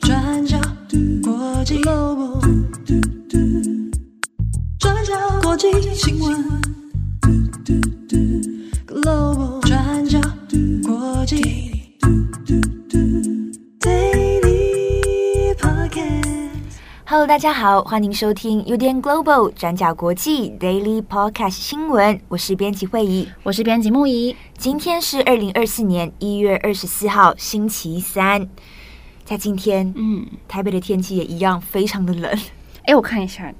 转角国际转角国际新闻 Global 转角国际 Podcast Hello，大家好，欢迎收听 UDN Global 转角国际 Daily Podcast 新闻，我是编辑慧仪，我是编辑木仪。今天是二零二四年一月二十四号，星期三。在今天，嗯，台北的天气也一样非常的冷。哎，我看一下，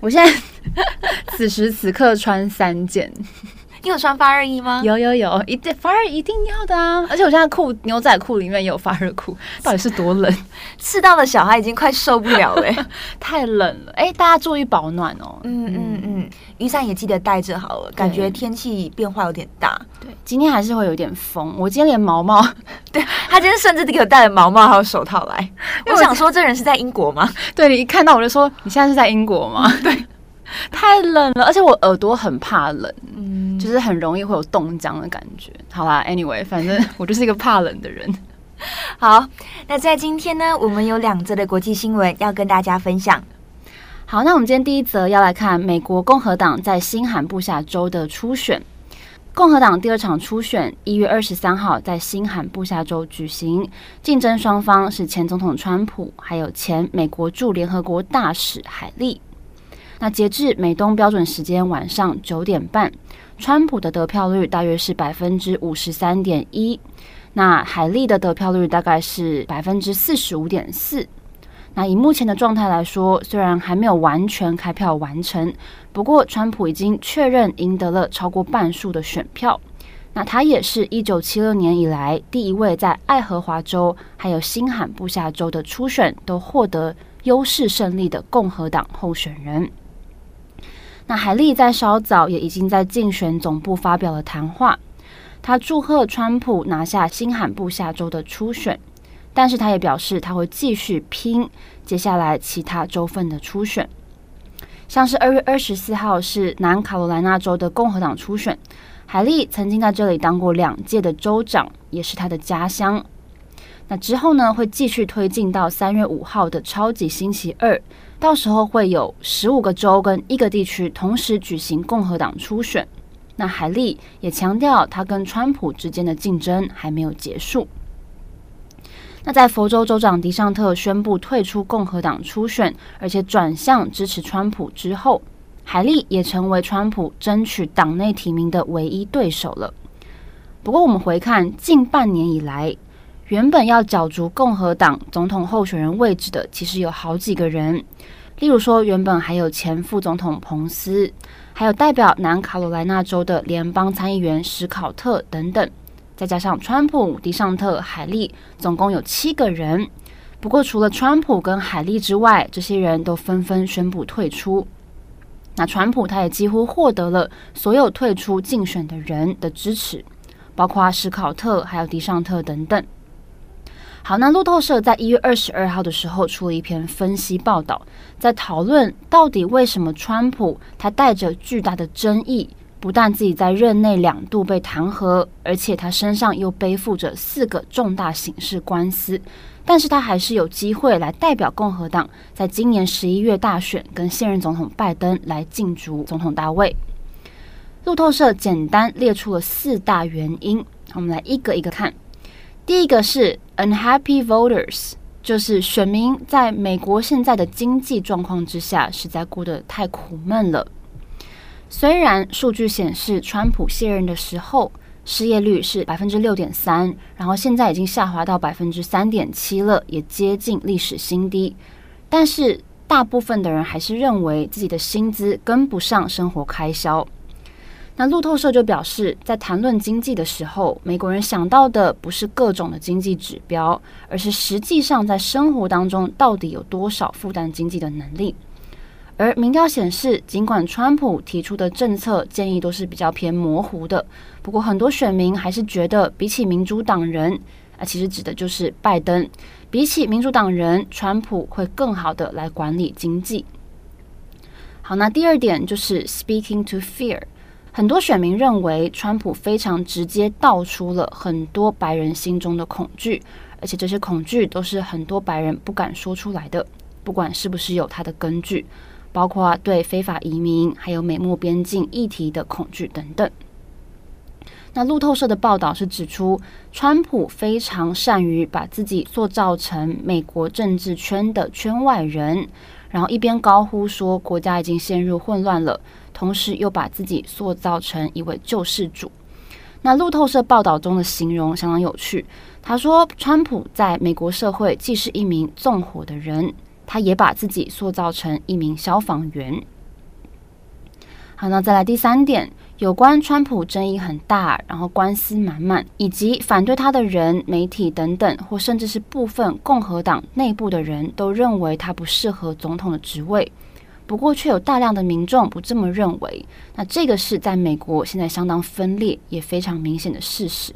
我现在 此时此刻穿三件。你有穿发热衣吗？有有有，一定发热一定要的啊！而且我现在裤牛仔裤里面也有发热裤，到底是多冷？赤道的小孩已经快受不了了，太冷了！哎，大家注意保暖哦。嗯嗯嗯，雨伞也记得带着好了，感觉天气变化有点大。对，今天还是会有点风。我今天连毛毛，对，他今天甚至给我带了毛毛还有手套来。我想说，这人是在英国吗？对，你一看到我就说，你现在是在英国吗？对，太冷了，而且我耳朵很怕冷。嗯就是很容易会有冻僵的感觉。好啦，Anyway，反正 我就是一个怕冷的人。好，那在今天呢，我们有两则的国际新闻要跟大家分享。好，那我们今天第一则要来看美国共和党在新罕布夏州的初选。共和党第二场初选一月二十三号在新罕布夏州举行，竞争双方是前总统川普，还有前美国驻联合国大使海莉。那截至美东标准时间晚上九点半。川普的得票率大约是百分之五十三点一，那海莉的得票率大概是百分之四十五点四。那以目前的状态来说，虽然还没有完全开票完成，不过川普已经确认赢得了超过半数的选票。那他也是一九七六年以来第一位在爱荷华州还有新罕布夏州的初选都获得优势胜利的共和党候选人。那海莉在稍早也已经在竞选总部发表了谈话，他祝贺川普拿下新罕布夏州的初选，但是他也表示他会继续拼接下来其他州份的初选，像是二月二十四号是南卡罗来纳州的共和党初选，海莉曾经在这里当过两届的州长，也是他的家乡。那之后呢，会继续推进到三月五号的超级星期二。到时候会有十五个州跟一个地区同时举行共和党初选。那海莉也强调，他跟川普之间的竞争还没有结束。那在佛州州长迪尚特宣布退出共和党初选，而且转向支持川普之后，海莉也成为川普争取党内提名的唯一对手了。不过，我们回看近半年以来，原本要角逐共和党总统候选人位置的，其实有好几个人。例如说，原本还有前副总统彭斯，还有代表南卡罗来纳州的联邦参议员史考特等等，再加上川普、迪尚特、海利，总共有七个人。不过，除了川普跟海利之外，这些人都纷纷宣布退出。那川普他也几乎获得了所有退出竞选的人的支持，包括史考特还有迪尚特等等。好，那路透社在一月二十二号的时候出了一篇分析报道，在讨论到底为什么川普他带着巨大的争议，不但自己在任内两度被弹劾，而且他身上又背负着四个重大刑事官司，但是他还是有机会来代表共和党，在今年十一月大选跟现任总统拜登来竞逐总统大位。路透社简单列出了四大原因，我们来一个一个看。第一个是 unhappy voters，就是选民在美国现在的经济状况之下，实在过得太苦闷了。虽然数据显示，川普卸任的时候失业率是百分之六点三，然后现在已经下滑到百分之三点七了，也接近历史新低。但是大部分的人还是认为自己的薪资跟不上生活开销。那路透社就表示，在谈论经济的时候，美国人想到的不是各种的经济指标，而是实际上在生活当中到底有多少负担经济的能力。而民调显示，尽管川普提出的政策建议都是比较偏模糊的，不过很多选民还是觉得，比起民主党人，啊，其实指的就是拜登，比起民主党人，川普会更好的来管理经济。好，那第二点就是 speaking to fear。很多选民认为，川普非常直接道出了很多白人心中的恐惧，而且这些恐惧都是很多白人不敢说出来的，不管是不是有他的根据，包括对非法移民还有美墨边境议题的恐惧等等。那路透社的报道是指出，川普非常善于把自己塑造成美国政治圈的圈外人，然后一边高呼说国家已经陷入混乱了，同时又把自己塑造成一位救世主。那路透社报道中的形容相当有趣，他说，川普在美国社会既是一名纵火的人，他也把自己塑造成一名消防员。好，那再来第三点。有关川普争议很大，然后官司满满，以及反对他的人、媒体等等，或甚至是部分共和党内部的人都认为他不适合总统的职位。不过，却有大量的民众不这么认为。那这个是在美国现在相当分裂，也非常明显的事实。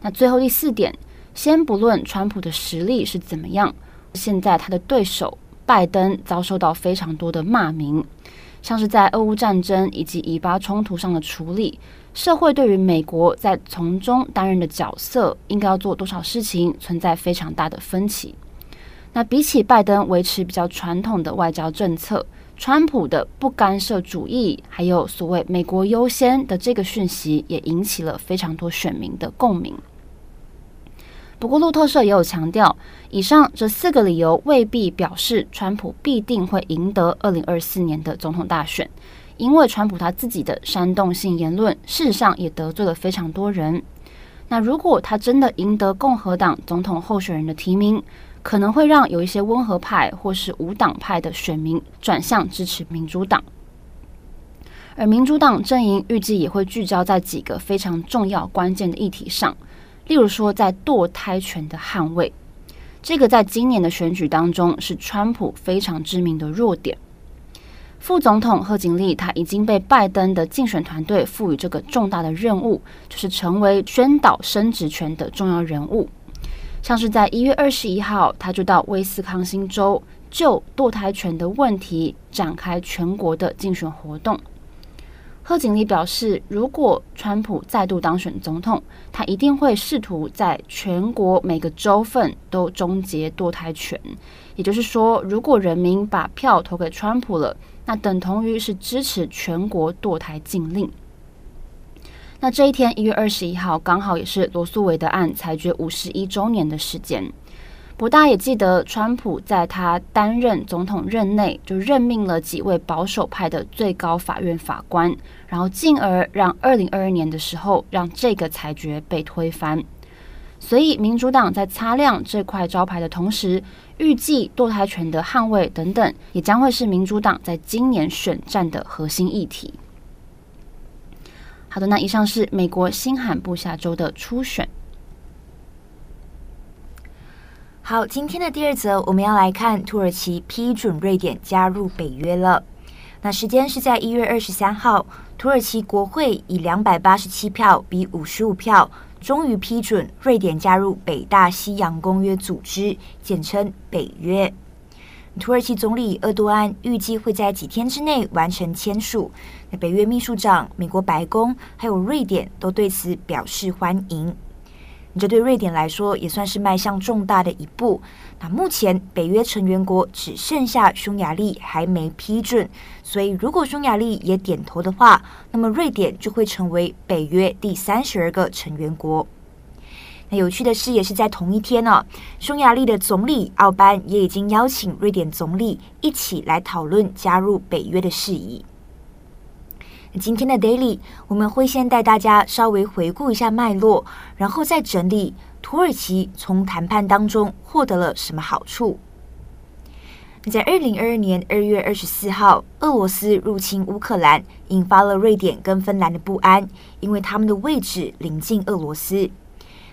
那最后第四点，先不论川普的实力是怎么样，现在他的对手拜登遭受到非常多的骂名。像是在俄乌战争以及以巴冲突上的处理，社会对于美国在从中担任的角色，应该要做多少事情，存在非常大的分歧。那比起拜登维持比较传统的外交政策，川普的不干涉主义，还有所谓“美国优先”的这个讯息，也引起了非常多选民的共鸣。不过，路透社也有强调，以上这四个理由未必表示川普必定会赢得二零二四年的总统大选，因为川普他自己的煽动性言论，事实上也得罪了非常多人。那如果他真的赢得共和党总统候选人的提名，可能会让有一些温和派或是无党派的选民转向支持民主党，而民主党阵营预计也会聚焦在几个非常重要关键的议题上。例如说，在堕胎权的捍卫，这个在今年的选举当中是川普非常知名的弱点。副总统贺锦丽他已经被拜登的竞选团队赋予这个重大的任务，就是成为宣导生殖权的重要人物。像是在一月二十一号，他就到威斯康星州就堕胎权的问题展开全国的竞选活动。贺锦丽表示，如果川普再度当选总统，他一定会试图在全国每个州份都终结堕胎权。也就是说，如果人民把票投给川普了，那等同于是支持全国堕胎禁令。那这一天，一月二十一号，刚好也是罗诉韦德案裁决五十一周年的时间。不大也记得，川普在他担任总统任内就任命了几位保守派的最高法院法官，然后进而让二零二二年的时候让这个裁决被推翻。所以，民主党在擦亮这块招牌的同时，预计堕胎权的捍卫等等，也将会是民主党在今年选战的核心议题。好的，那以上是美国新罕布夏州的初选。好，今天的第二则，我们要来看土耳其批准瑞典加入北约了。那时间是在一月二十三号，土耳其国会以两百八十七票比五十五票，终于批准瑞典加入北大西洋公约组织，简称北约。土耳其总理厄多安预计会在几天之内完成签署。那北约秘书长、美国白宫还有瑞典都对此表示欢迎。这对瑞典来说也算是迈向重大的一步。那目前北约成员国只剩下匈牙利还没批准，所以如果匈牙利也点头的话，那么瑞典就会成为北约第三十二个成员国。那有趣的是，也是在同一天呢、匈牙利的总理奥班也已经邀请瑞典总理一起来讨论加入北约的事宜。今天的 Daily，我们会先带大家稍微回顾一下脉络，然后再整理土耳其从谈判当中获得了什么好处。在二零二二年二月二十四号，俄罗斯入侵乌克兰，引发了瑞典跟芬兰的不安，因为他们的位置临近俄罗斯。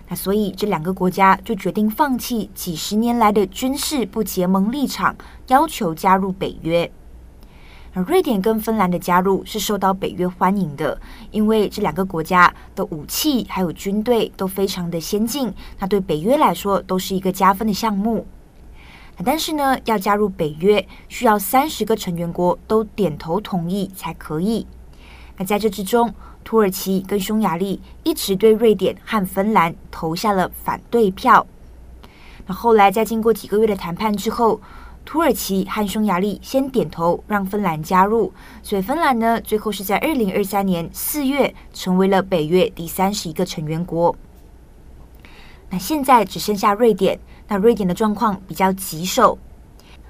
那所以这两个国家就决定放弃几十年来的军事不结盟立场，要求加入北约。而瑞典跟芬兰的加入是受到北约欢迎的，因为这两个国家的武器还有军队都非常的先进，那对北约来说都是一个加分的项目。但是呢，要加入北约需要三十个成员国都点头同意才可以。那在这之中，土耳其跟匈牙利一直对瑞典和芬兰投下了反对票。那后来在经过几个月的谈判之后，土耳其和匈牙利先点头让芬兰加入，所以芬兰呢，最后是在二零二三年四月成为了北约第三十一个成员国。那现在只剩下瑞典，那瑞典的状况比较棘手。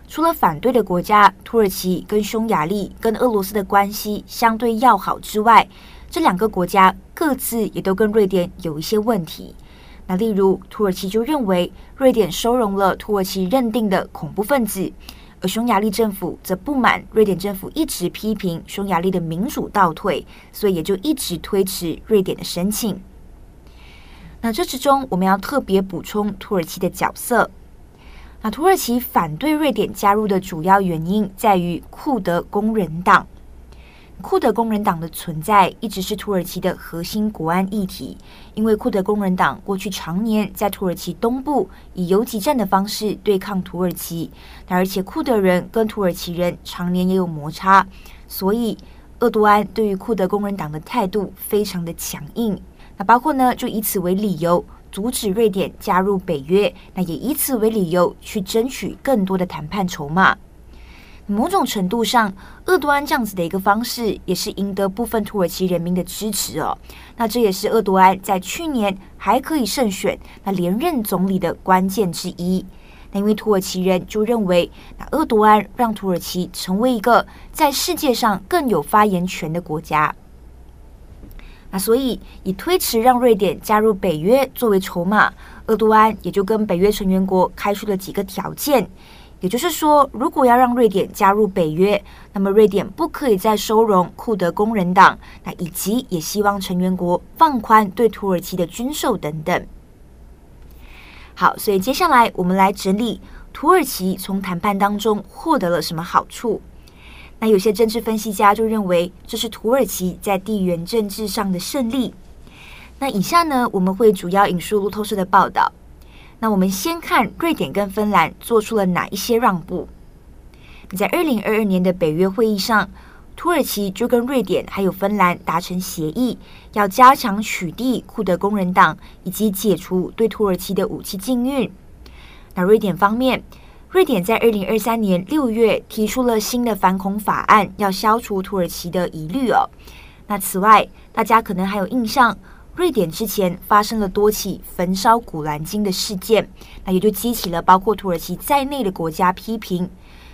除了反对的国家，土耳其跟匈牙利跟俄罗斯的关系相对要好之外，这两个国家各自也都跟瑞典有一些问题。那例如，土耳其就认为瑞典收容了土耳其认定的恐怖分子，而匈牙利政府则不满瑞典政府一直批评匈牙利的民主倒退，所以也就一直推迟瑞典的申请。那这之中，我们要特别补充土耳其的角色。那土耳其反对瑞典加入的主要原因在于库德工人党。库德工人党的存在一直是土耳其的核心国安议题，因为库德工人党过去常年在土耳其东部以游击战的方式对抗土耳其，而且库德人跟土耳其人常年也有摩擦，所以厄多安对于库德工人党的态度非常的强硬。那包括呢，就以此为理由阻止瑞典加入北约，那也以此为理由去争取更多的谈判筹码。某种程度上，厄多安这样子的一个方式，也是赢得部分土耳其人民的支持哦。那这也是厄多安在去年还可以胜选那连任总理的关键之一。那因为土耳其人就认为，那厄多安让土耳其成为一个在世界上更有发言权的国家。那所以以推迟让瑞典加入北约作为筹码，厄多安也就跟北约成员国开出了几个条件。也就是说，如果要让瑞典加入北约，那么瑞典不可以再收容库德工人党，那以及也希望成员国放宽对土耳其的军售等等。好，所以接下来我们来整理土耳其从谈判当中获得了什么好处。那有些政治分析家就认为，这是土耳其在地缘政治上的胜利。那以下呢，我们会主要引述路透社的报道。那我们先看瑞典跟芬兰做出了哪一些让步。在二零二二年的北约会议上，土耳其就跟瑞典还有芬兰达成协议，要加强取缔库德工人党以及解除对土耳其的武器禁运。那瑞典方面，瑞典在二零二三年六月提出了新的反恐法案，要消除土耳其的疑虑哦。那此外，大家可能还有印象，瑞典之前发生了多起焚烧古兰经的事件，那也就激起了包括土耳其在内的国家批评。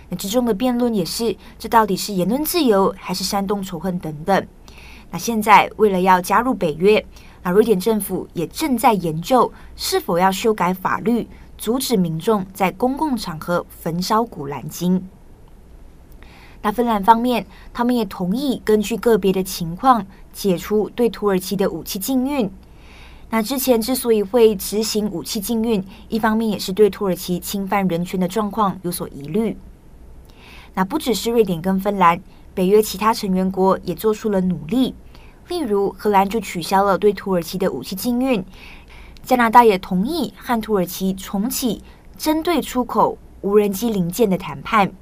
那之中的辩论也是，这到底是言论自由还是煽动仇恨等等。那现在为了要加入北约，那瑞典政府也正在研究是否要修改法律。阻止民众在公共场合焚烧古兰经。那芬兰方面，他们也同意根据个别的情况解除对土耳其的武器禁运。那之前之所以会执行武器禁运，一方面也是对土耳其侵犯人权的状况有所疑虑。那不只是瑞典跟芬兰，北约其他成员国也做出了努力。例如，荷兰就取消了对土耳其的武器禁运。加拿大也同意和土耳其重启针对出口无人机零件的谈判。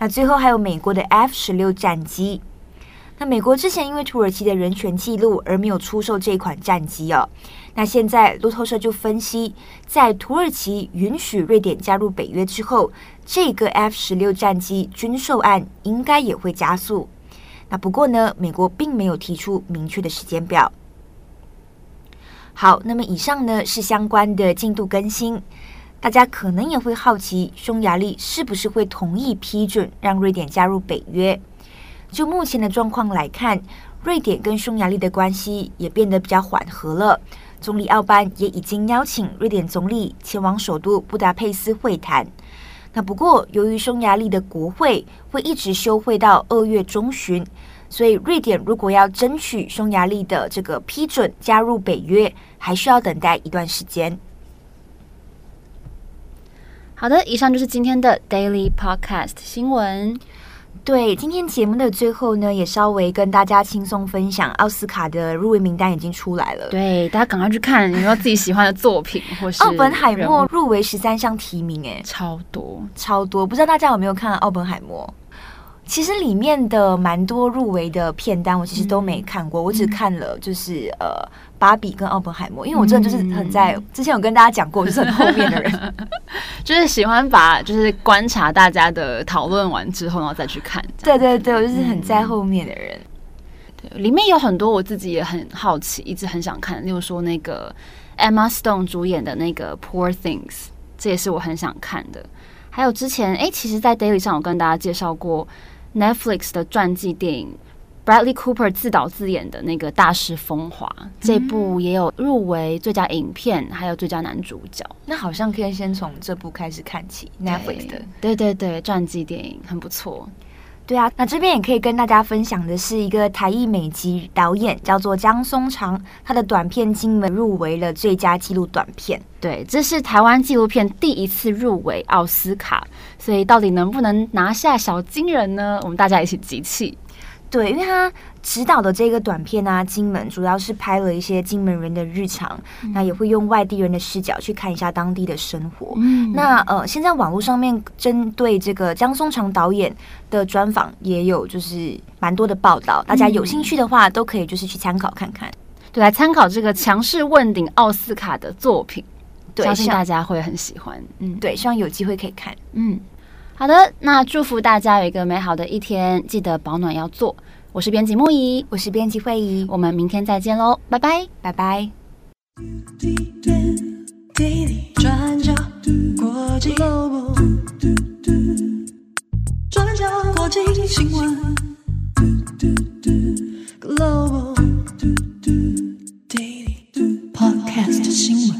那最后还有美国的 F 十六战机。那美国之前因为土耳其的人权记录而没有出售这款战机哦。那现在路透社就分析，在土耳其允许瑞典加入北约之后，这个 F 十六战机军售案应该也会加速。那不过呢，美国并没有提出明确的时间表。好，那么以上呢是相关的进度更新。大家可能也会好奇，匈牙利是不是会同意批准让瑞典加入北约？就目前的状况来看，瑞典跟匈牙利的关系也变得比较缓和了。总理奥班也已经邀请瑞典总理前往首都布达佩斯会谈。那不过，由于匈牙利的国会会一直休会到二月中旬。所以，瑞典如果要争取匈牙利的这个批准加入北约，还需要等待一段时间。好的，以上就是今天的 Daily Podcast 新闻。对，今天节目的最后呢，也稍微跟大家轻松分享，奥斯卡的入围名单已经出来了。对，大家赶快去看有没有自己喜欢的作品，或是奥本海默入围十三项提名，哎，超多超多，超多，不知道大家有没有看奥本海默？其实里面的蛮多入围的片单，我其实都没看过，嗯、我只看了就是呃，芭比跟奥本海默，因为我真的就是很在、嗯、之前有跟大家讲过，就是很后面的人，就是喜欢把就是观察大家的讨论完之后，然后再去看。对对对，我就是很在后面的人。嗯、对，里面有很多我自己也很好奇，一直很想看，例如说那个 Emma Stone 主演的那个 Poor Things，这也是我很想看的。还有之前哎，其实，在 Daily 上有跟大家介绍过 Netflix 的传记电影。Bradley Cooper 自导自演的那个《大师风华》这部也有入围最佳影片，还有最佳男主角。那好像可以先从这部开始看起，Netflix 的。对对对，传记电影很不错。对啊，那这边也可以跟大家分享的是一个台裔美籍导演，叫做江松长，他的短片《金门》入围了最佳纪录短片。对，这是台湾纪录片第一次入围奥斯卡，所以到底能不能拿下小金人呢？我们大家一起集气。对，因为他指导的这个短片啊，《金门》主要是拍了一些金门人的日常，嗯、那也会用外地人的视角去看一下当地的生活。嗯、那呃，现在网络上面针对这个姜松长导演的专访也有就是蛮多的报道，大家有兴趣的话都可以就是去参考看看。对，来参考这个强势问鼎奥斯卡的作品，对，相信大家会很喜欢。嗯，对，希望有机会可以看。嗯。好的，那祝福大家有一个美好的一天，记得保暖要做。我是编辑木怡，我是编辑慧怡，我们明天再见喽，拜拜，拜拜。转角 l o 转角新闻 g l o b a Podcast 新闻。